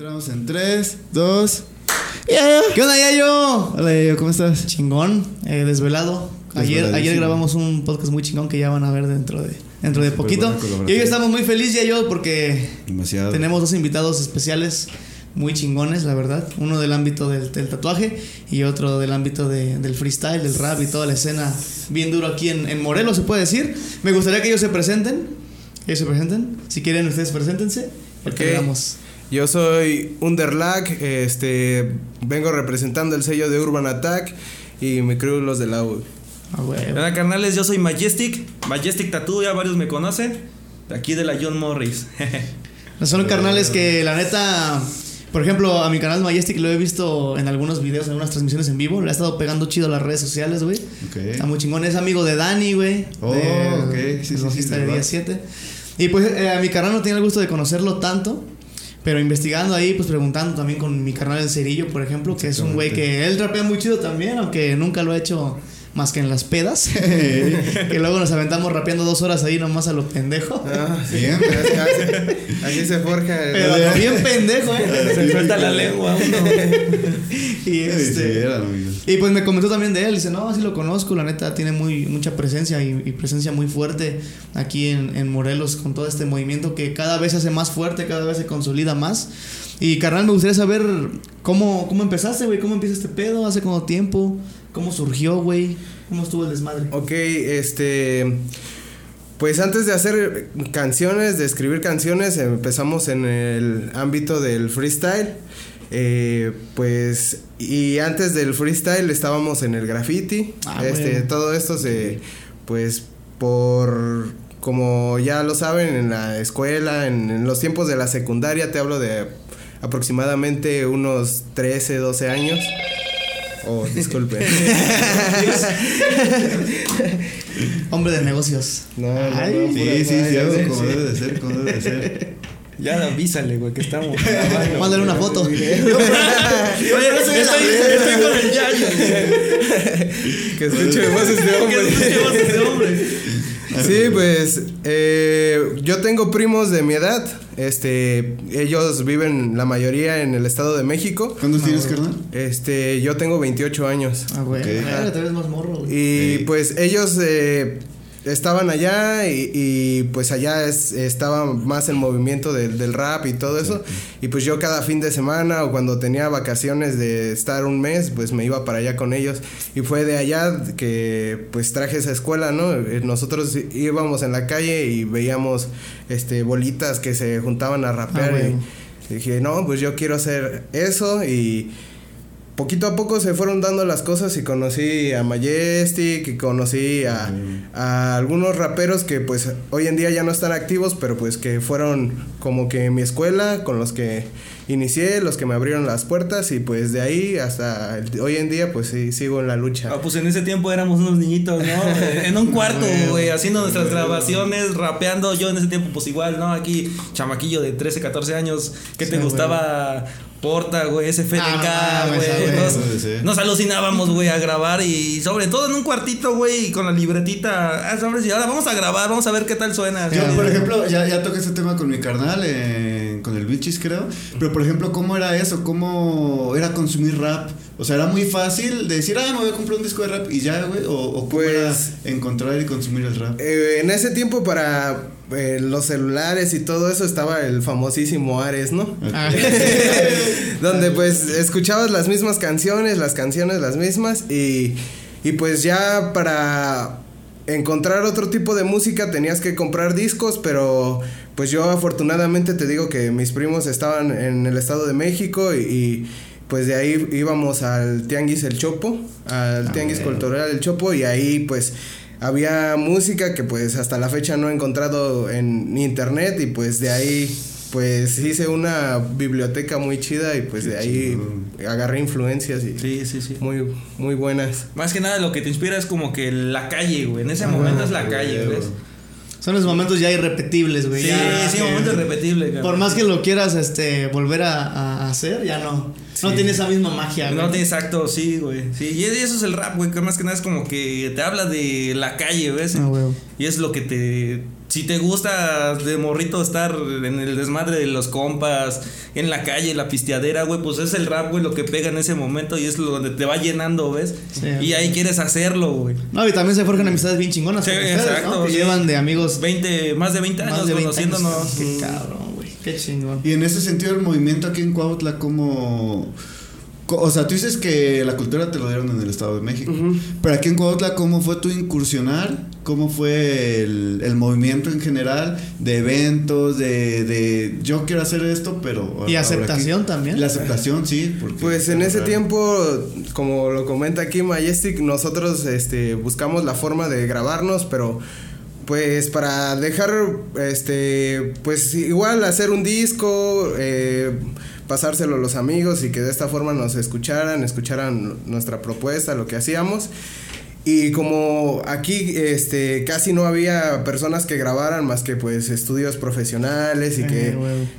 Entramos en 3, 2. ¿Qué onda, Yayo? Hola, Yayo, ¿cómo estás? Chingón, eh, desvelado. Ayer, ayer grabamos un podcast muy chingón que ya van a ver dentro de, dentro de poquito. Y hoy estamos muy felices, Yayo, porque Demasiado. tenemos dos invitados especiales muy chingones, la verdad. Uno del ámbito del, del tatuaje y otro del ámbito de- del freestyle, del rap y toda la escena bien duro aquí en, en Morelos, se puede decir. Me gustaría que ellos se presenten. Ellos se presenten. Si quieren, ustedes preséntense. Porque Ok. le damos. Yo soy Underlag, este, vengo representando el sello de Urban Attack y mi crew los de la U. Ah, güey. Hola carnales, yo soy Majestic, Majestic Tattoo, ya varios me conocen, de aquí de la John Morris. Son carnales que la neta, por ejemplo, a mi canal Majestic lo he visto en algunos videos, en algunas transmisiones en vivo. Le ha estado pegando chido a las redes sociales, güey. Ok. Está muy chingón. Es amigo de Dani, güey. Oh, de- ok. Sí, sí, sí, de Día verdad. 7. Y pues eh, a mi carnal no tenía el gusto de conocerlo tanto. Pero investigando ahí, pues preguntando también con mi carnal El Cerillo, por ejemplo, que es un güey que él rapea muy chido también, aunque nunca lo ha hecho más que en las pedas. que luego nos aventamos rapeando dos horas ahí nomás a lo pendejo. Ah, sí. Bien. Así, así se forja. el- Pero bien pendejo, eh. Se suelta la lengua uno. Y este. Y pues me comentó también de él, dice, no, sí lo conozco, la neta tiene muy, mucha presencia y, y presencia muy fuerte aquí en, en Morelos con todo este movimiento que cada vez se hace más fuerte, cada vez se consolida más. Y carnal, me gustaría saber cómo, cómo empezaste, güey, cómo empieza este pedo, hace cuánto tiempo, cómo surgió, güey, cómo estuvo el desmadre. Ok, este. Pues antes de hacer canciones, de escribir canciones, empezamos en el ámbito del freestyle. Eh, pues, y antes del freestyle estábamos en el graffiti. Ah, este, bueno. todo esto se, pues, por, como ya lo saben, en la escuela, en, en los tiempos de la secundaria, te hablo de aproximadamente unos 13, 12 años. Oh, disculpe. Hombre de negocios. No, no, Ay. no, Sí, sí, sí, algo sí, como debe de ser, como debe de ser. Ya avísale, güey, que estamos grabando. Mándale una foto. Oye, estoy, estoy con el Yayo. Que escuche voces de ¿Qué hombre. escuchemos este hombre? Sí, pues eh, yo tengo primos de mi edad. Este, ellos viven la mayoría en el Estado de México. ¿Cuántos tienes, carnal? Este, yo tengo 28 años. Ah, güey. Ok. Ah, te ves más morro, güey. Y Sí. pues ellos eh, estaban allá y, y, pues allá es- estaba más el movimiento del, del rap y todo eso. Y pues yo cada fin de semana o cuando tenía vacaciones de estar un mes, pues me iba para allá con ellos. Y fue de allá que pues traje esa escuela, ¿no? Eh, Nosotros íbamos en la calle y veíamos este bolitas que se juntaban a rapear. Ah, bueno. y dije, no, pues yo quiero hacer eso y poquito a poco se fueron dando las cosas y conocí a Majestic y conocí a, a algunos raperos que pues hoy en día ya no están activos, pero pues que fueron como que mi escuela con los que inicié, los que me abrieron las puertas y pues de ahí hasta el- hoy en día pues sí sigo en la lucha. Ah, pues en ese tiempo éramos unos niñitos, ¿no? En un cuarto, güey, haciendo nuestras grabaciones, rapeando. Yo en ese tiempo, pues igual, ¿no? Aquí, chamaquillo de 13, 14 años, que te Sí, gustaba? Porta, güey, SFDK, Ah, güey. mames, ah, nos, güey, sí. nos alucinábamos, güey, a grabar y sobre todo en un cuartito, güey, con la libretita. Ah, sabes, y ahora vamos a grabar, vamos a ver qué tal suena. Yo, por ejemplo, ya, ya toqué este tema con mi carnal, eh, con el Bichis, creo. Pero, por ejemplo, ¿cómo era eso? ¿Cómo era consumir rap? O sea, era muy fácil de decir, ah, me voy a comprar un disco de rap y ya, güey. O, o cómo Pues- era encontrar y consumir el rap. Eh, en ese tiempo para eh, los celulares y todo eso estaba el famosísimo Ares, ¿no? Ah, Donde pues escuchabas las mismas canciones, las canciones las mismas y, y pues ya para encontrar otro tipo de música tenías que comprar discos, pero pues yo afortunadamente te digo que mis primos estaban en el Estado de México y, y, pues de ahí íbamos al Tianguis El Chopo, al Tianguis Cultural El Chopo y ahí pues había música que pues hasta la fecha no he encontrado en internet y pues de ahí pues hice una biblioteca muy chida y pues de ahí agarré influencias y Sí, sí, sí. muy muy buenas. Más que nada lo que te inspira es como que la calle, güey. En ese momento es la calle, güey. ¿ves? Son los momentos ya irrepetibles, güey. Sí, ya, sí, que momento irrepetible, cabrón. Por más que lo quieras este, volver a, a hacer, ya no. No tiene esa misma magia, No, güey. te- exacto, sí, güey. Sí, y eso es el rap, güey, que más que nada es como que te habla de la calle, ¿ves? Ah, güey. Y es lo que te si te gusta de morrito estar en el desmadre de los compas, en la calle, la pisteadera, güey, pues es el rap, güey, lo que pega en ese momento y es lo donde te va llenando, ¿ves? Sí. y ahí quieres hacerlo, güey. No, y también se forjan amistades bien chingonas. Sí, ustedes, exacto, ¿no? Que sí. llevan de amigos 20, más de 20 años más de 20 años. conociéndonos. Qué cabrón, güey. Qué chingón. Y en ese sentido, el movimiento aquí en Cuautla, como. O sea, tú dices que la cultura te lo dieron en el Estado de México. Pero aquí en Cuautla, ¿cómo fue tu incursionar? ¿Cómo fue el, el movimiento en general? De eventos, de, de yo quiero hacer esto, pero. Y aceptación también. La aceptación, sí. Porque Pues en ese Claro. tiempo, como lo comenta aquí Majestic, nosotros este, buscamos la forma de grabarnos, pero pues para dejar, este, pues igual hacer un disco, eh, pasárselo a los amigos y que de esta forma nos escucharan, escucharan nuestra propuesta, lo que hacíamos. Y como aquí este casi no había personas que grabaran más que pues estudios profesionales y Eh,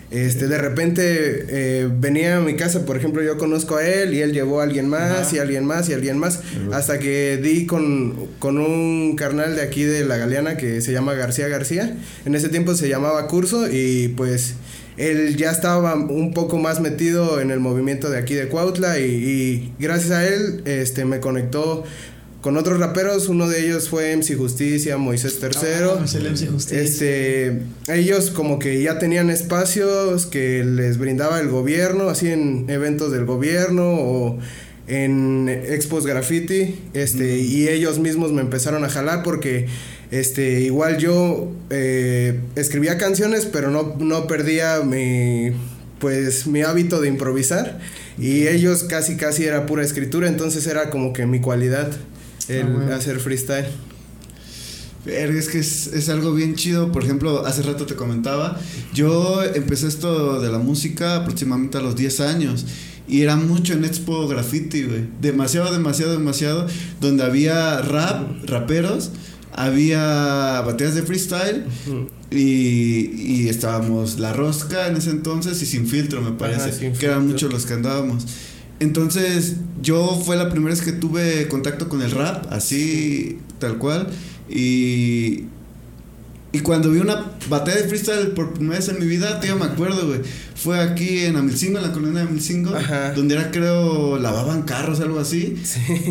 que este de repente eh, venía a mi casa, por ejemplo, yo conozco a él y él llevó a alguien más y alguien más y alguien más hasta que di con, con un carnal de aquí de la Galeana que se llama García García. En ese tiempo se llamaba Curso y pues él ya estaba un poco más metido en el movimiento de aquí de Cuautla y, y gracias a él este me conectó con otros raperos, uno de ellos fue MC Justicia, Moisés Tercero. Ah, Justicia. Este, ellos como que ya tenían espacios que les brindaba el gobierno, así en eventos del gobierno o en expos graffiti, este, y ellos mismos me empezaron a jalar porque, este, igual yo eh, escribía canciones, pero no, no perdía mi, pues, mi hábito de improvisar, y ellos casi, casi era pura escritura, entonces era como que mi cualidad, el Ah, bueno. hacer freestyle. Es que es, es algo bien chido. Por ejemplo, hace rato te comentaba, yo empecé esto de la música aproximadamente a los 10 años. Y era mucho en Expo Graffiti, güey. Demasiado, demasiado, demasiado. Donde había rap, raperos, había baterías de freestyle. Y, y estábamos La Rosca en ese entonces y Sin Filtro, me parece. Que eran muchos los que andábamos. Entonces, yo fue la primera vez que tuve contacto con el rap, así, tal cual. Y, y cuando vi una batalla de freestyle por primera vez en mi vida, tío, me acuerdo, güey. Fue aquí en Amilcingo, en la colonia de Amilcingo, Ajá. donde era, creo, lavaban carros, algo así.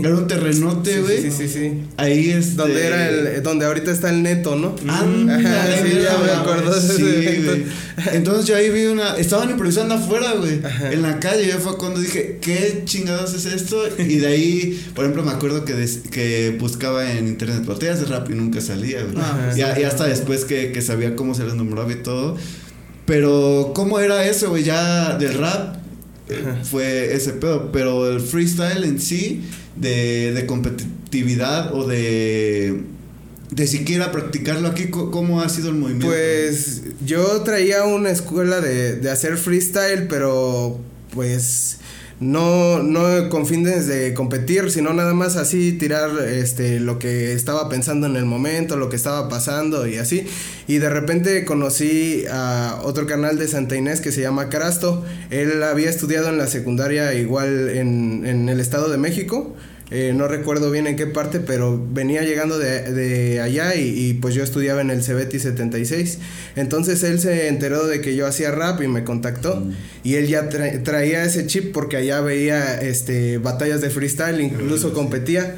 Era un terrenote, Sí, güey. sí, sí, sí. Ahí es Donde era el, donde ahorita está el neto, ¿no? Ándale, Ajá, sí, ya me acuerdo Sí, güey. Entonces yo ahí vi una. Estaban improvisando afuera, güey. En la calle. Yo fue cuando dije, ¿qué chingados es esto? Y de ahí, por ejemplo, me acuerdo que, des- que buscaba en internet baterías de rap y nunca salía, güey. Y, a- y hasta después que, que sabía cómo se les nombraba y todo. Pero, ¿cómo era eso, güey? Ya del rap. eh, Fue ese pedo, pero el freestyle en sí, de, de competitividad o de, de siquiera practicarlo aquí, ¿cómo ha sido el movimiento? Pues yo traía una escuela de, de hacer freestyle, pero pues no, no con fines de competir, sino nada más así tirar este lo que estaba pensando en el momento, lo que estaba pasando y así. Y de repente conocí a otro canal de Santa Inés que se llama Carasto. Él había estudiado en la secundaria igual en, en el Estado de México. Eh, no recuerdo bien en qué parte, pero venía llegando de, de allá y, y, pues yo estudiaba en el Cebeti 76. Entonces él se enteró de que yo hacía rap y me contactó. Y él ya tra- traía ese chip porque allá veía este, batallas de freestyle, incluso competía.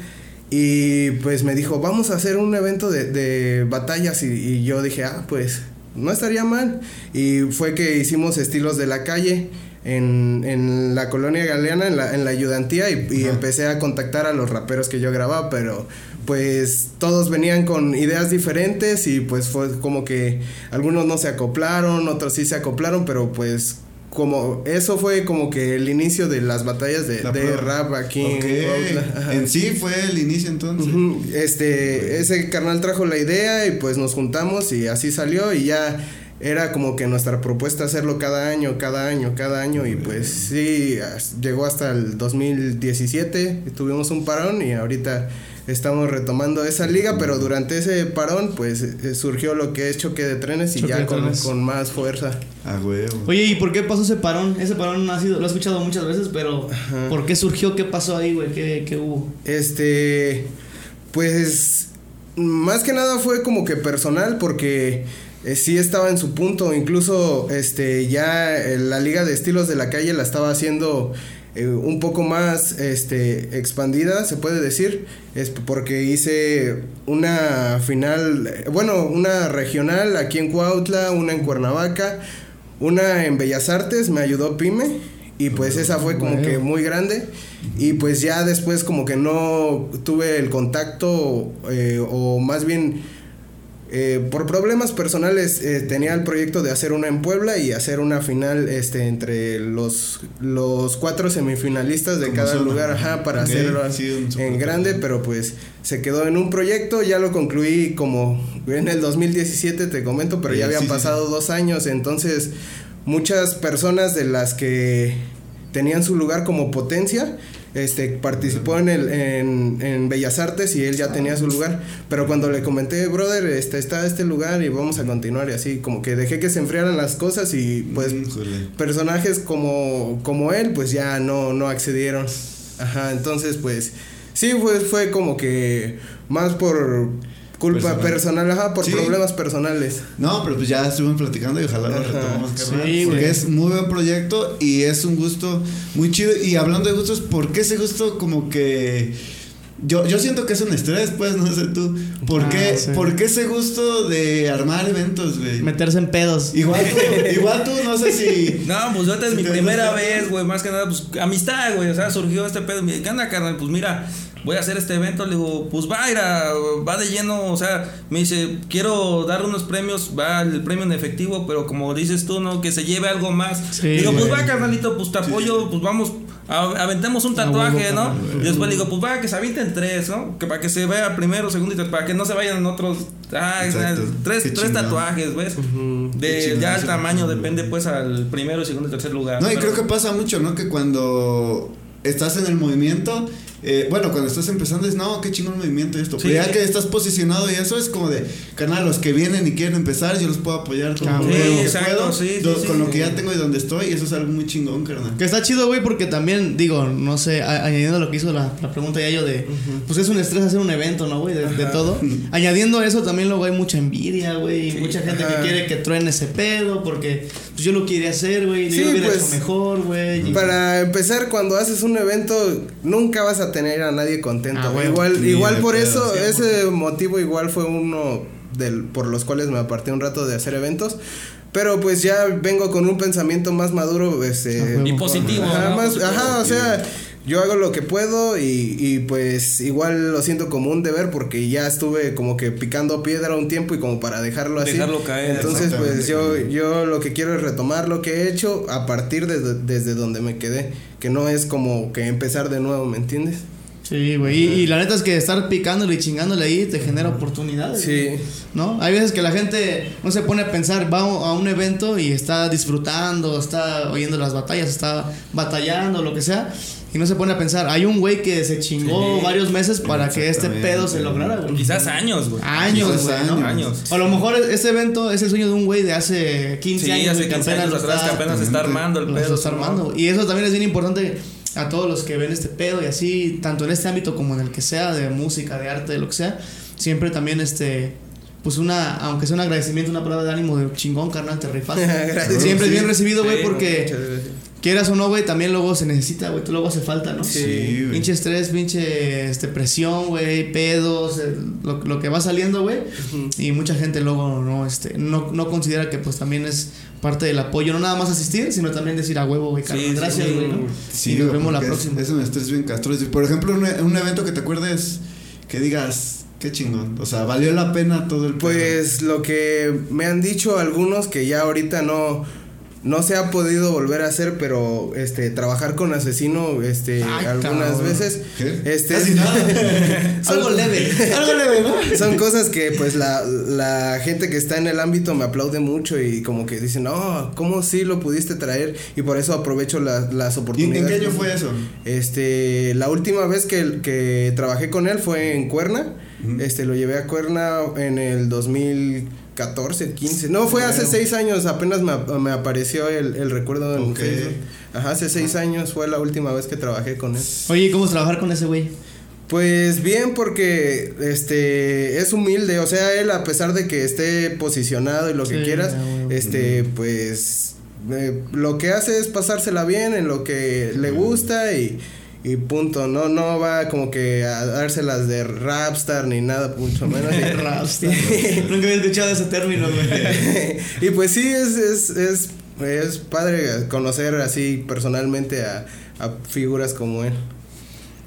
Y pues me dijo, vamos a hacer un evento de, de batallas. Y, y yo dije, ah, pues no estaría mal. Y fue que hicimos estilos de la calle en, en la colonia galeana, en la, en la ayudantía, y, y empecé a contactar a los raperos que yo grababa, pero pues todos venían con ideas diferentes y pues fue como que algunos no se acoplaron, otros sí se acoplaron, pero pues como eso fue como que el inicio de las batallas de, La de rap aquí Ok. en. En sí fue el inicio entonces. Este, ese carnal trajo la idea y pues nos juntamos y así salió y ya era como que nuestra propuesta hacerlo cada año, cada año, cada año y pues sí, llegó hasta el 2017, y tuvimos un parón y ahorita estamos retomando esa liga, pero durante ese parón pues eh, surgió lo que es choque de trenes y Choque ya con, trenes. con más fuerza. A huevo. Oye, ¿y por qué pasó ese parón? Ese parón ha sido, lo he escuchado muchas veces, pero ¿por qué surgió? ¿Qué pasó ahí, güey? ¿Qué, qué hubo? Este, pues más que nada fue como que personal porque eh, sí estaba en su punto, incluso este ya eh, la liga de estilos de la calle la estaba haciendo eh, un poco más este expandida, se puede decir, es porque hice una final, bueno, una regional aquí en Cuautla, una en Cuernavaca, una en Bellas Artes, me ayudó Pyme y pues esa fue como que muy grande y pues ya después como que no tuve el contacto eh, o más bien eh, por problemas personales eh, tenía el proyecto de hacer una en Puebla y hacer una final este entre los los cuatro semifinalistas de Como cada zona. lugar ajá para Ok, hacerlo sí, en grande pero pues se quedó en un proyecto ya lo concluí como en el 2017 te comento pero Sí, ya habían sí, pasado dos años entonces muchas personas de las que tenían su lugar como potencia este participó en el en, en Bellas Artes y él ya tenía su lugar pero cuando le comenté brother este está este lugar y vamos a continuar y así como que dejé que se enfriaran las cosas y pues Híjole. personajes como como él pues ya no no accedieron ajá entonces pues sí fue fue como que más por culpa Personal. personal, ajá por Sí. problemas personales No, pero pues ya estuvimos platicando y ojalá lo Ajá. retomemos, carnal. Sí, porque güey. es muy buen proyecto y es un gusto muy chido. Y hablando de gustos, ¿por qué ese gusto como que... Yo, yo siento que es un estrés, pues, no sé tú. ¿Por, Ah, qué, sí. ¿Por qué ese gusto de armar eventos, güey? Meterse en pedos. Igual tú, igual tú, no sé si... No, pues ahorita es Si mi primera gusta. vez, güey. Más que nada, pues amistad, güey. O sea, surgió este pedo. ¿Qué onda, carnal? Pues mira, voy a hacer este evento. Le digo, pues va, ira, va de lleno. O sea, me dice, quiero dar unos premios. Va el premio en efectivo, pero como dices tú, ¿no? Que se lleve algo más. Sí, digo, pues va, carnalito, pues te apoyo. Pues vamos, aventemos un A tatuaje, ¿no? Y después le digo, pues va, que se avienten tres, ¿no? Que para que se vea primero, segundo y tercero. Para que no se vayan en otros. Ah, Exacto. tres, Qué tres tatuajes, ¿ves? De ya el tamaño depende pues al primero, segundo y tercer lugar. No, y Pero- creo que pasa mucho, ¿no? Que cuando estás en el movimiento, eh, bueno, cuando estás empezando es, no, qué chingón movimiento esto. Sí. Pero ya que estás posicionado y eso es como de, carnal, los que vienen y quieren empezar, yo los puedo apoyar con lo sí, que exacto, puedo, sí, do- sí, con lo sí. que ya tengo y donde estoy, y eso es algo muy chingón, carnal. Que está chido, güey, porque también, digo, no sé, a- añadiendo lo que hizo la, la pregunta ya yo de, pues es un estrés hacer un evento, ¿no, güey? De, de todo. Añadiendo eso también luego hay mucha envidia, güey, y Sí, mucha gente ajá. que quiere que truene ese pedo, porque pues yo lo quería hacer, güey, Sí, yo lo hubiera pues, hecho mejor, güey. y- Para empezar, cuando haces un evento, nunca vas a tener a nadie contento. Ah, bueno. igual, igual por pedo, eso, 100%. ese motivo igual fue uno del, por los cuales me aparté un rato de hacer eventos. Pero pues ya vengo con un pensamiento más maduro, este, Ah. Y positivo. Ajá, ¿no? más- Positivo. ajá, o sea, yo hago lo que puedo y, y pues igual lo siento como un deber porque ya estuve como que picando piedra un tiempo y como para dejarlo así. Dejarlo caer, Entonces pues yo, yo lo que quiero es retomar lo que he hecho a partir de desde donde me quedé, que no es como que empezar de nuevo, ¿me entiendes? Sí, güey, y, y la neta es que estar picándole y chingándole ahí te genera oportunidades. Sí. ¿No? Hay veces que la gente no se pone a pensar, va a un evento y está disfrutando, está oyendo las batallas, está batallando, lo que sea, y no se pone a pensar, hay un güey que se chingó Sí. varios meses para que este pedo se lograra, güey. Quizás años, güey. Años, Quizás güey, ¿no? años. O a lo mejor ese evento es el sueño de un güey de hace 15 Sí, años. hace güey, que 15 apenas años atrás que está- apenas se está armando el pedo. está ¿no? armando. Y eso también es bien importante a todos los que ven este pedo y así, tanto en este ámbito como en el que sea, de música, de arte, de lo que sea, siempre también este, pues una, aunque sea un agradecimiento, una palabra de ánimo de chingón, carnal, te rifaste. Siempre es bien recibido, güey, Sí, porque. Quieras o no, güey, también luego se necesita, güey, luego hace falta, ¿no? Sí, güey. Pinche estrés, pinche este, presión, güey, pedos, eh, lo, lo que va saliendo, güey. Y mucha gente luego no, este, no, no considera que pues también es parte del apoyo, no nada más asistir, sino también decir a huevo, güey, Sí, carnal, sí, gracias, sí. güey, ¿no? Sí, y nos güey, vemos la es- próxima. Es, un estrés bien castroso. Por ejemplo, un, un evento que te acuerdes que digas, qué chingón. O sea, valió la pena todo el pedo. Pues lo que me han dicho algunos que ya ahorita no no se ha podido volver a hacer, pero este trabajar con asesino este Ay, algunas cabrón. veces ¿Qué? este Casi nada. son- Algo leve. Algo leve, ¿no? Son cosas que pues la, la gente que está en el ámbito me aplaude mucho y como que dicen, no, ¿cómo sí lo pudiste traer? Y por eso aprovecho la- las ¿Y oportunidades. en qué año fue eso? Este, la última vez que, que trabajé con él fue en Cuerna. Este, lo llevé a Cuerna en el 2014, 15. No, fue hace Bueno. seis años, apenas me, me apareció el, el recuerdo en Ok. Facebook. Ajá, hace seis años fue la última vez que trabajé con él. Oye, ¿y ¿cómo es trabajar con ese güey? Pues bien, porque este es humilde, o sea, él a pesar de que esté posicionado y lo que quieras, ah, este, pues eh, lo que hace es pasársela bien en lo que le gusta y, y punto, no, no va como que a dárselas de rapstar ni nada, mucho menos. Rapstar. Nunca había escuchado ese término, güey. y pues sí, es, es, es, es padre conocer así personalmente a, a figuras como él.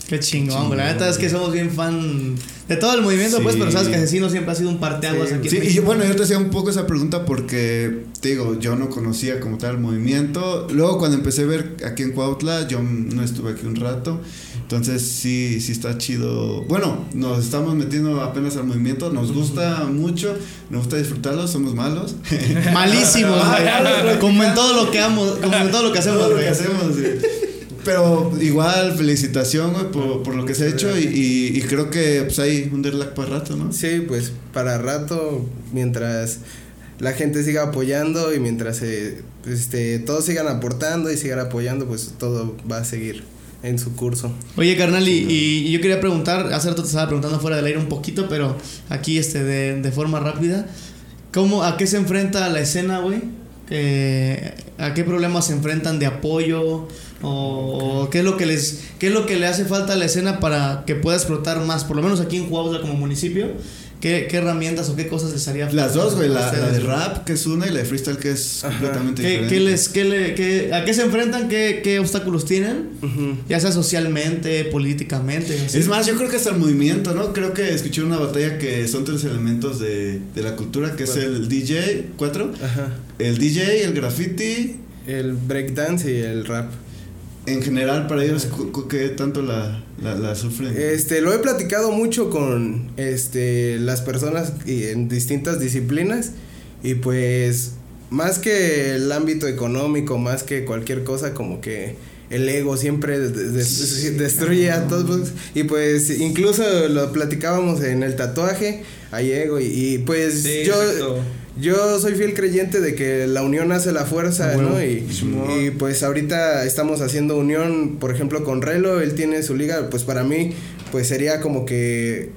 Qué chingón, güey. La neta es que somos bien fan de todo el movimiento, pues, pero sabes que Asesino siempre ha sido un parteaguas Sí. aquí. en Sí, y yo, bueno, yo te hacía un poco esa pregunta porque, te digo, yo no conocía como tal el movimiento. Luego cuando empecé a ver aquí en Cuautla, yo no estuve aquí un rato. Entonces sí, sí está chido. Bueno, nos estamos metiendo apenas al movimiento, nos gusta mucho, nos gusta disfrutarlo, somos malos. Malísimos. Como en todo lo que amo, como en todo lo que hacemos, Todo lo que hacemos. Pero igual, felicitación, güey, por, por lo que se ha hecho y, y- y creo que pues hay un derlac para rato, ¿no? Sí, pues para rato, mientras la gente siga apoyando y mientras eh, este, todos sigan aportando y sigan apoyando, pues todo va a seguir en su curso. Oye, carnal, y, y yo quería preguntar, hace rato te estaba preguntando fuera del aire un poquito, pero aquí este de, de forma rápida. ¿Cómo, a qué se enfrenta la escena, güey? Eh, ¿A qué problemas se enfrentan de apoyo? ¿O, o qué es lo que les qué es lo que le hace falta a la escena para que pueda explotar más? Por lo menos aquí en Cuautla como municipio, ¿qué, qué herramientas o qué cosas les haría falta? Las dos, güey, a la, la de rap, que es una, y la de freestyle, que es Ajá. completamente ¿Qué, diferente. qué les, qué le, qué- ¿A qué se enfrentan? ¿Qué, qué obstáculos tienen? Ya sea socialmente, políticamente. así. Es más, yo creo que hasta el movimiento, ¿no? Creo que escuché una batalla que son tres elementos de, de la cultura, que es ¿Cuál? el DJ, cuatro, Ajá. el DJ, el graffiti, El breakdance y el rap. En general para ellos, ¿qué tanto la, la, la sufren? Este, lo he platicado mucho con este las personas y en distintas disciplinas y pues más que el ámbito económico, más que cualquier cosa como que el ego siempre de- de- de- destruye a todos y pues incluso lo platicábamos en el tatuaje hay ego y, y, pues Sí, yo exacto. Yo soy fiel creyente de que la unión hace la fuerza. ¿no? Y, pues ahorita estamos haciendo unión, por ejemplo, con Relo, él tiene su liga, pues para mí, pues sería como que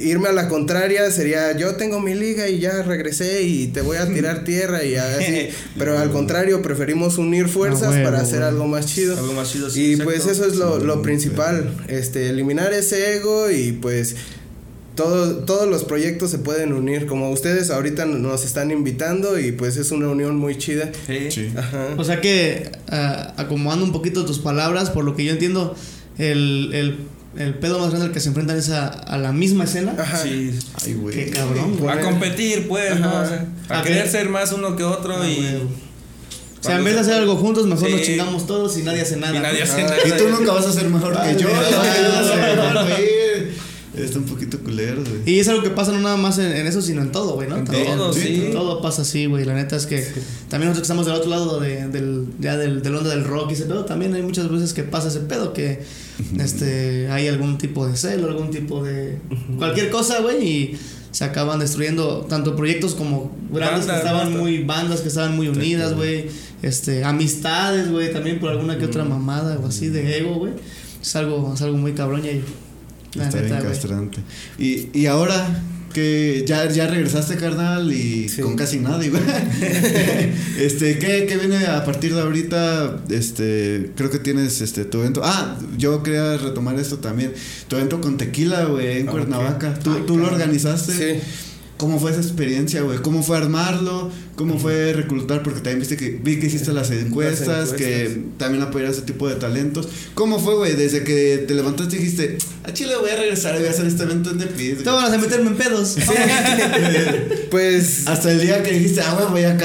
irme a la contraria sería yo tengo mi liga y ya regresé y te voy a tirar tierra y así, pero al contrario, preferimos unir fuerzas para hacer algo más chido. Algo más chido, sí, Y pues eso es lo, lo principal, este, eliminar ese ego y pues todo, todos los proyectos se pueden unir, como ustedes ahorita nos están invitando y pues es una unión muy chida. Sí. Sí. Ajá. O sea que, ah, acomodando un poquito tus palabras, por lo que yo entiendo, el, el, el pedo más grande al que se enfrentan es a, a la misma escena. Ajá. Sí. Ay, güey. Qué cabrón, güey. A competir, pues, ¿no? Ajá. O sea, a A querer ser más uno que otro Ah, y. güey. O sea, en vez de hacer algo juntos, mejor Sí. nos chingamos todos y nadie hace nada. Y nadie hace nada. Y tú nunca vas a ser mejor que yo. Está un poquito culero, güey. Y es algo que pasa no nada más en, en eso, sino en todo, güey, ¿no? En todo, sí. En Todo pasa así, güey. La neta es que también nosotros que estamos del otro lado de, del, ya del, del onda del rock y ese pedo, también hay muchas veces que pasa ese pedo, que este hay algún tipo de celo, algún tipo de cualquier cosa, güey, y se acaban destruyendo tanto proyectos como grandes Bandas, que estaban muy, bandas que estaban muy unidas, güey, este, amistades, güey, también por alguna que otra mamada o así de ego, güey. Es algo, es algo muy cabrón, y la Está bien neta, castrante. Y, y ahora que ya, ya regresaste, carnal, y Sí. con casi nada, igual. este, ¿qué, ¿qué viene a partir de ahorita? Este, creo que tienes este tu evento. Ah, yo quería retomar esto también. Tu evento con tequila, güey, en Ah, Cuernavaca. ¿Tú, Ay, tú lo organizaste? Sí. ¿Cómo fue esa experiencia, güey? ¿Cómo fue armarlo? ¿Cómo fue reclutar? Porque también viste que vi que hiciste las encuestas, que encuestas. también apoyar ese tipo de talentos. ¿Cómo fue, güey? Desde que te levantaste y dijiste, a Chile voy a regresar voy a hacer este evento en The Te van a meterme en pedos. Pues Hasta el día que dijiste, ah, güey, voy a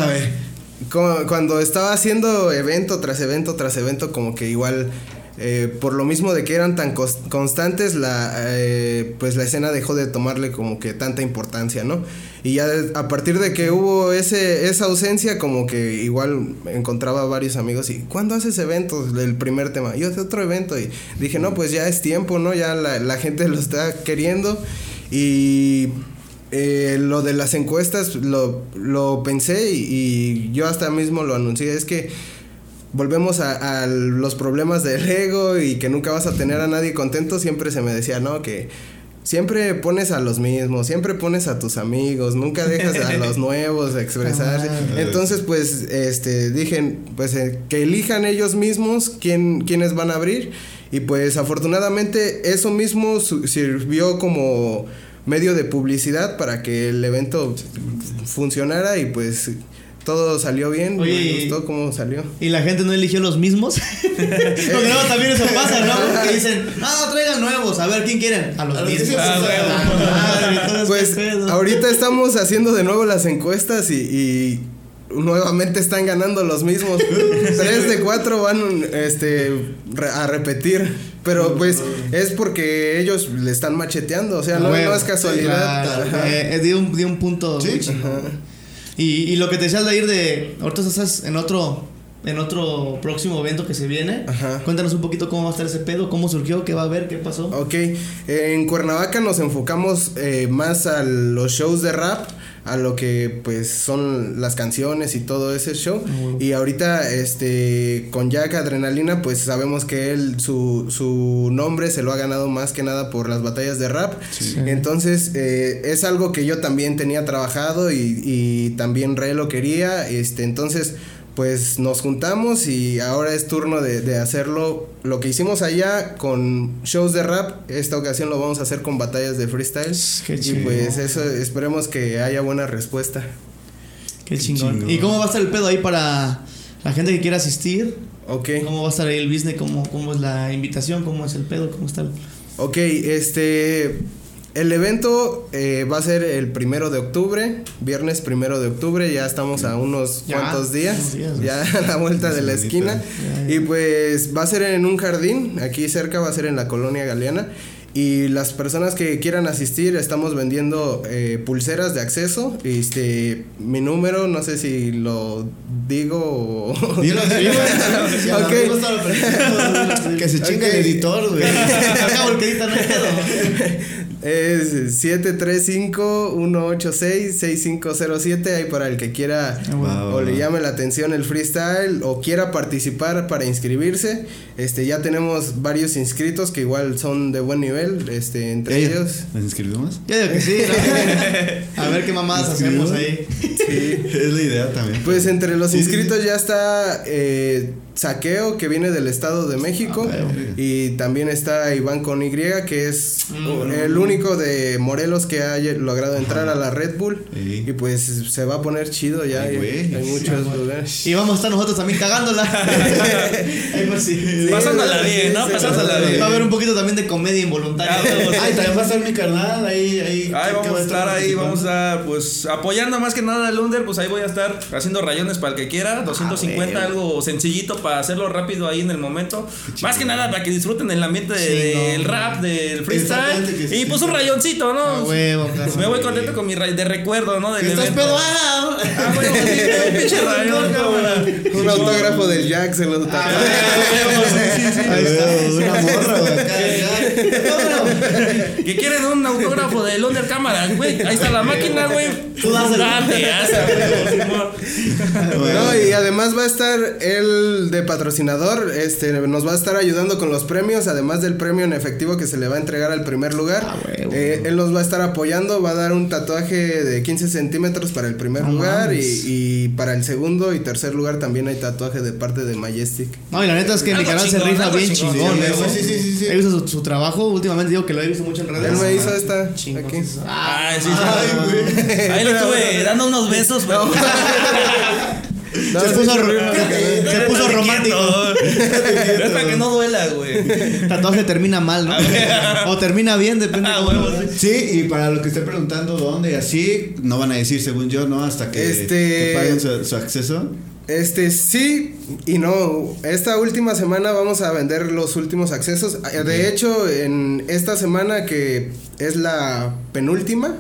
cu- cuando estaba haciendo evento tras evento tras evento, como que igual, eh, por lo mismo de que eran tan constantes, la, eh, pues la escena dejó de tomarle como que tanta importancia, ¿no? Y ya a partir de que hubo ese, esa ausencia, como que igual encontraba varios amigos y, ¿cuándo haces eventos? El primer tema, yo hace otro evento y dije, no, pues ya es tiempo, ¿no? Ya la, la gente lo está queriendo y eh, lo de las encuestas lo, lo pensé y, y yo hasta mismo lo anuncié. Es que volvemos a, a los problemas del ego y que nunca vas a tener a nadie contento, siempre se me decía, no, que siempre pones a los mismos, siempre pones a tus amigos, nunca dejas a los nuevos expresarse. Entonces, pues, este, dije, pues, eh, que elijan ellos mismos quién, quiénes van a abrir. Y pues, afortunadamente, eso mismo su- sirvió como medio de publicidad para que el evento funcionara y pues todo salió bien. Oye, me gustó cómo salió. ¿Y la gente no eligió los mismos? Porque luego también eso pasa, ¿no? Que dicen, no traigan nuevos. A ver, ¿quién quieren? A los A los mismos. Ah, madre, entonces, Pues ¿qué pedo? ahorita estamos haciendo de nuevo las encuestas y, y nuevamente están ganando los mismos. Tres de cuatro van este re- a repetir. Pero pues es porque ellos le están macheteando. O sea, no, Güey, no es casualidad. claro, eh, eh, dio, un, dio un punto Sí. Y lo que te decías de ir de. Ahorita estás en otro. En otro próximo evento que se viene. Ajá. Cuéntanos un poquito cómo va a estar ese pedo, cómo surgió, qué va a haber, qué pasó. Ok, en Cuernavaca nos enfocamos eh, más a los shows de rap, a lo que pues son las canciones y todo ese show. Y ahorita este con Jack Adrenalina pues sabemos que él su, su nombre se lo ha ganado más que nada por las batallas de rap. Entonces eh, es algo que yo también tenía trabajado y, y también Re lo quería. Este, entonces pues nos juntamos y ahora es turno de, de hacerlo. Lo que hicimos allá con shows de rap, esta ocasión lo vamos a hacer con batallas de freestyle. Qué y pues eso, esperemos que haya buena respuesta. Qué chingón. chingón. ¿Y cómo va a estar el pedo ahí para la gente que quiera asistir? Ok, ¿Cómo va a estar ahí el business? ¿Cómo, ¿Cómo es la invitación? ¿Cómo es el pedo? ¿Cómo está el.? ok, este... El evento eh, va a ser el primero de octubre, viernes primero de octubre, ya estamos a unos Ya, cuantos días, ya a la vuelta de la esquina. Ya, ya. Y pues va a ser en un jardín, aquí cerca va a ser en la colonia Galeana. Y las personas que quieran asistir, estamos vendiendo eh, pulseras de acceso. Este, mi número, no sé si lo digo o... Dilo, dilo. Si a la Ok. amigo está perfecto, Que se chinga Ok. el editor, güey. Acabo el que edita, no. Es 735-186-6507. Ahí para el que quiera Wow. o le llame la atención el freestyle o quiera participar para inscribirse. Este, ya tenemos varios inscritos que igual son de buen nivel. Este, entre Ey, ellos. ¿Nos inscribimos? Yo digo que sí, ¿no? A ver qué mamadas hacemos ahí. Sí. Es la idea también. Pues entre los inscritos ya está eh, Saqueo, que viene del Estado de México. Ah, y también está Iván con Y, que es Mm. el único de Morelos que ha logrado entrar a la Red Bull. Sí. Y pues se va a poner chido ya. Ay, hay, güey. hay muchos lugares. Y vamos a estar nosotros también cagándola. Pues sí. Pasándola bien, ¿no? Pasándola bien. Va a haber un poquito también de comedia involuntaria. Ah. Ay, también va a estar mi carnal ahí. Ahí, Ahí ¿qué vamos va a estar ahí, vamos a estar pues apoyando más que nada al Under, pues ahí voy a estar haciendo rayones para el que quiera, 250 Ah, algo sencillito para hacerlo rápido ahí en el momento. Más que nada para que disfruten el ambiente de- del rap, del freestyle y sí. pues un rayoncito, ¿no? A huevo, claro. Me voy contento con mi ray de recuerdo, ¿no? Del estás evento. pedo. ¡Ah! Ah, bueno, un pinche rayón, cámara. Un autógrafo del Jack se lo Ah, Ahí está. Una morra. Que quieren un autógrafo del Under Cámara, güey. Ahí está la máquina, güey. Tú Simón. No, y además va a estar él de patrocinador, este, nos va a estar ayudando con los premios, además del premio en efectivo que se le va a entregar al primer lugar. Ah, huevo. Eh, él nos va a estar apoyando, va a dar un tatuaje de 15 centímetros para el primer No lugar y, y para el segundo y tercer lugar también hay tatuaje de parte de Majestic. No, y la neta es que canal se rifa bien chingón, chingón. sí, ¿eh, sí, sí, sí. He visto su, su trabajo, últimamente digo que lo he visto mucho en redes. Él me hizo esta Chingón. aquí. Ay, sí, sí. Ay, güey. Ahí le estuve dando unos besos, güey. No, se puso, se romántico. Es para que no duela, güey. Tatuaje termina mal, ¿no? o termina bien, depende Ah, veas. Sí, y para lo que esté preguntando dónde y así, no van a decir según yo, ¿no? Hasta que, Este- que paguen su, su acceso. Este sí y no. Esta última semana vamos a vender los últimos accesos. De hecho, en esta semana que es la penúltima,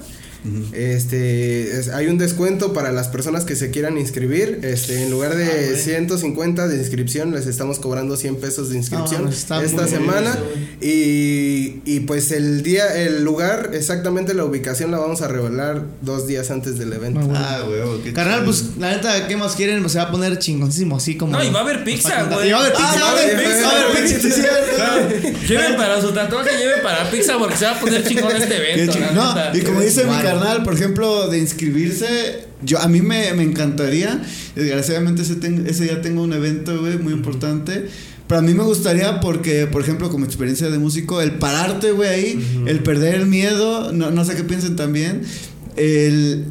Este, es- hay un descuento para las personas que se quieran inscribir. Este, en lugar de Ah, güey. 150 de inscripción, les estamos cobrando 100 pesos de inscripción Ah, esta semana. eso, y, y pues el día, el lugar, exactamente la ubicación la vamos a revelar dos días antes del evento. Ah, güey. Ah, huevo, qué Carnal, pues la neta, ¿qué más quieren? Se va a poner chingoncísimo, así como. No, y va a haber pizza, güey. Y va a haber Ah, pizza, va a haber pizza, Va a haber pizza, cierto. Lleven para su tatuaje, lleven para pizza porque se va a poner chingón este evento. No, y como dice mi. Carnal, por ejemplo, de inscribirse, yo a mí me, me encantaría. Desgraciadamente ese, ten- ese día tengo un evento, güey, muy importante. Pero a mí me gustaría porque, por ejemplo, como experiencia de músico, el pararte, güey, ahí, el perder el miedo, no, no sé qué piensen también, el...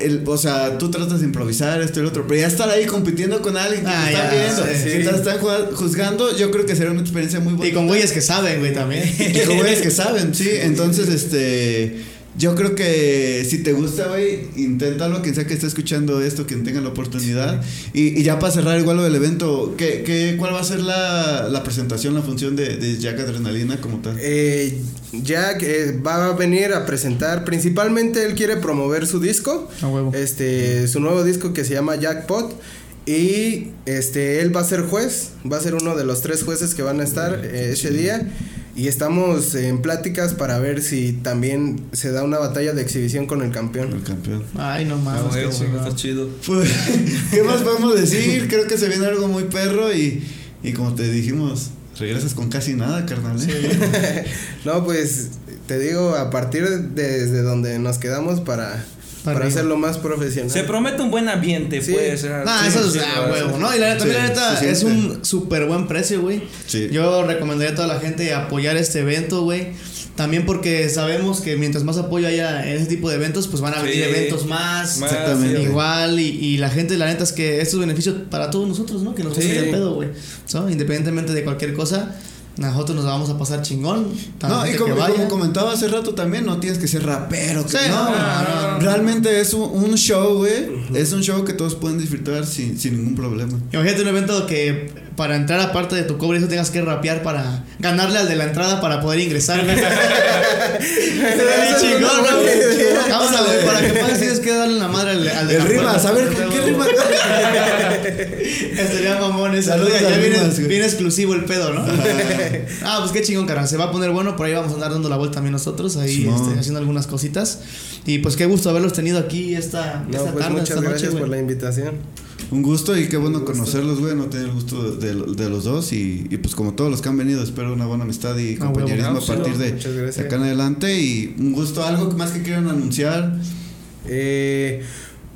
El, o sea, tú tratas de improvisar esto y lo otro, pero ya estar ahí compitiendo con alguien que Ah, te está viendo, sí, que sí. te están ju- juzgando, yo creo que sería una experiencia muy buena. Y con güeyes que saben, güey, también. Y con güeyes que saben, sí. Entonces, este. Yo creo que si te gusta, güey, inténtalo, quien sea que esté escuchando esto, quien tenga la oportunidad. Y, y ya para cerrar igual lo del evento, ¿qué, qué, ¿cuál va a ser la, la presentación, la función de, de Jack Adrenalina como tal? Eh, Jack eh, va a venir a presentar, principalmente él quiere promover su disco, A huevo. este, su nuevo disco que se llama Jackpot. Y este, él va a ser juez, va a ser uno de los tres jueces que van a estar eh, ese día. Y estamos en pláticas para ver si también se da una batalla de exhibición con el campeón. El campeón. Ay, no mames. chingón. está chido. Pues, ¿qué más podemos decir? Creo que se viene algo muy perro y, y como te dijimos, regresas con casi nada, carnal. ¿eh? No, pues te digo, a partir de desde donde nos quedamos para, Para hacerlo más profesional. Se promete un buen ambiente, Sí. pues. Nah, sí, eso es sí, ah, sí, huevo. ¿no? Y la, también Sí, la neta es un súper buen precio, güey. Sí. Yo recomendaría a toda la gente apoyar este evento, güey. También porque sabemos que mientras más apoyo haya en ese tipo de eventos, pues van a venir Sí. eventos más. Más, Exactamente. sí, Igual, y, y la gente, la neta es que esto es beneficio para todos nosotros, ¿no? Que nos Sí. gusta el pedo, güey. ¿So? Independientemente de cualquier cosa, nosotros nos la vamos a pasar chingón. No, y como, como comentaba hace rato también, no tienes que ser rapero. que- Sí, no, no, no, no. realmente es un, un show, güey. Es un show que todos pueden disfrutar sin, sin ningún problema. Imagínate un evento que para entrar aparte de tu cobre eso tengas que rapear para ganarle al de la entrada para poder ingresar. chingón. Vamos a ver, para que pases tienes que darle la madre al, al de El la rimas, puerta. a ver, ¿con qué rima? Estaría mamón eso. Saludos Ya, viene, viene exclusivo el pedo, ¿no? ah, pues qué chingón, cara. Se va a poner bueno. Por ahí vamos a andar dando la vuelta también nosotros. Ahí este, haciendo algunas cositas. Y pues qué gusto haberlos tenido aquí esta, No, esta pues tarde, muchas esta noche, gracias por la invitación. Un gusto y qué bueno conocerlos, güey. No tener el gusto de, de los dos. Y, y pues como todos los que han venido, espero una buena amistad y Ah, compañerismo a partir de, acá en adelante. Y un gusto, algo más que quieran anunciar. Eh,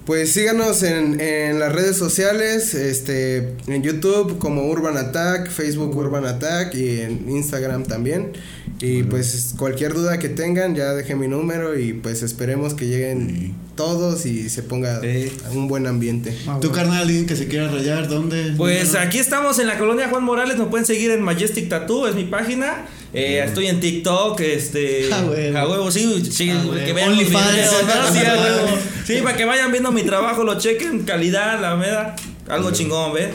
pues síganos en, en las redes sociales, este, en YouTube como Urban Attack, Facebook Urban Attack y en Instagram también. Y pues cualquier duda que tengan, ya dejé mi número y pues esperemos que lleguen todos y se ponga Sí. un buen ambiente. Ah, ¿Tu carnal, alguien que se quiera rayar? ¿Dónde? Pues aquí estamos en la colonia Juan Morales, nos pueden seguir en Majestic Tattoo, es mi página. Eh, Estoy en TikTok, este. Ah, huevo. A huevo, sí, sí, Ah, que vean. Sí, a huevo. Sí, para que vayan viendo mi trabajo, lo chequen, calidad, la meda. Algo chingón, ¿ves?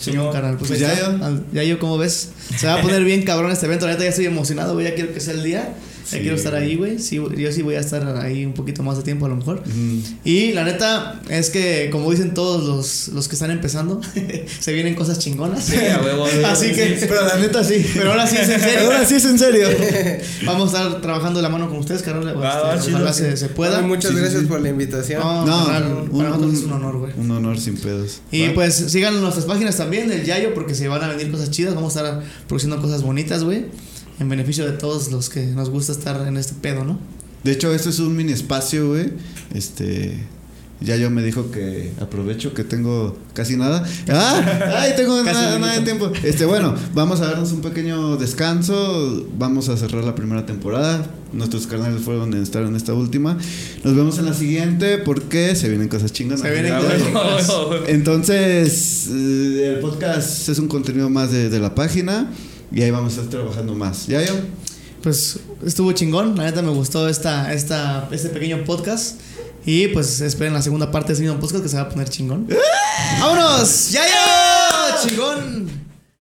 Chingón, carnal. Pues, Pues ya. Al- Ya yo, ¿cómo ves? Se va a poner bien cabrón este evento. La neta ya estoy emocionado, güey. Ya quiero que sea el día. Sí. quiero estar ahí, güey. Sí, yo sí voy a estar ahí un poquito más de tiempo a lo mejor. Ujú. Y la neta es que, como dicen todos los, los que están empezando, se vienen cosas chingonas. Sí, a huevo. Así que, Pero la neta sí. pero ahora sí es en serio. Ahora sí es en serio. Vamos a estar trabajando de la mano con ustedes. Este, Va, va, chido. ojalá se, se pueda. Ay, muchas gracias sí. por la invitación. No, No, carnal, un- para nosotros un- es un honor, güey. Un honor sin pedos. Y ¿Va? pues sigan nuestras páginas también del Yayo porque se van a venir cosas chidas. Vamos a estar produciendo cosas bonitas, güey. En beneficio de todos los que nos gusta estar en este pedo, ¿no? De hecho, este es un mini espacio, güey. Este. Ya yo me dijo que aprovecho que tengo casi nada. ¡Ah! ¡Ay, tengo nada, nada de tiempo! Este, bueno, vamos a darnos un pequeño descanso. Vamos a cerrar la primera temporada. Nuestros canales fueron en estar en esta última. Nos vemos en la siguiente porque se vienen cosas chingadas. Se vienen cosas huevo. Entonces, eh, el podcast es un contenido más de, de la página. Y ahí vamos a estar trabajando más. ¿Ya yo? Pues estuvo chingón. La neta me gustó esta, esta, este pequeño podcast. Y pues esperen la segunda parte de este mismo podcast que se va a poner chingón. ¡Vámonos! ¡Yayo! ¡Chingón!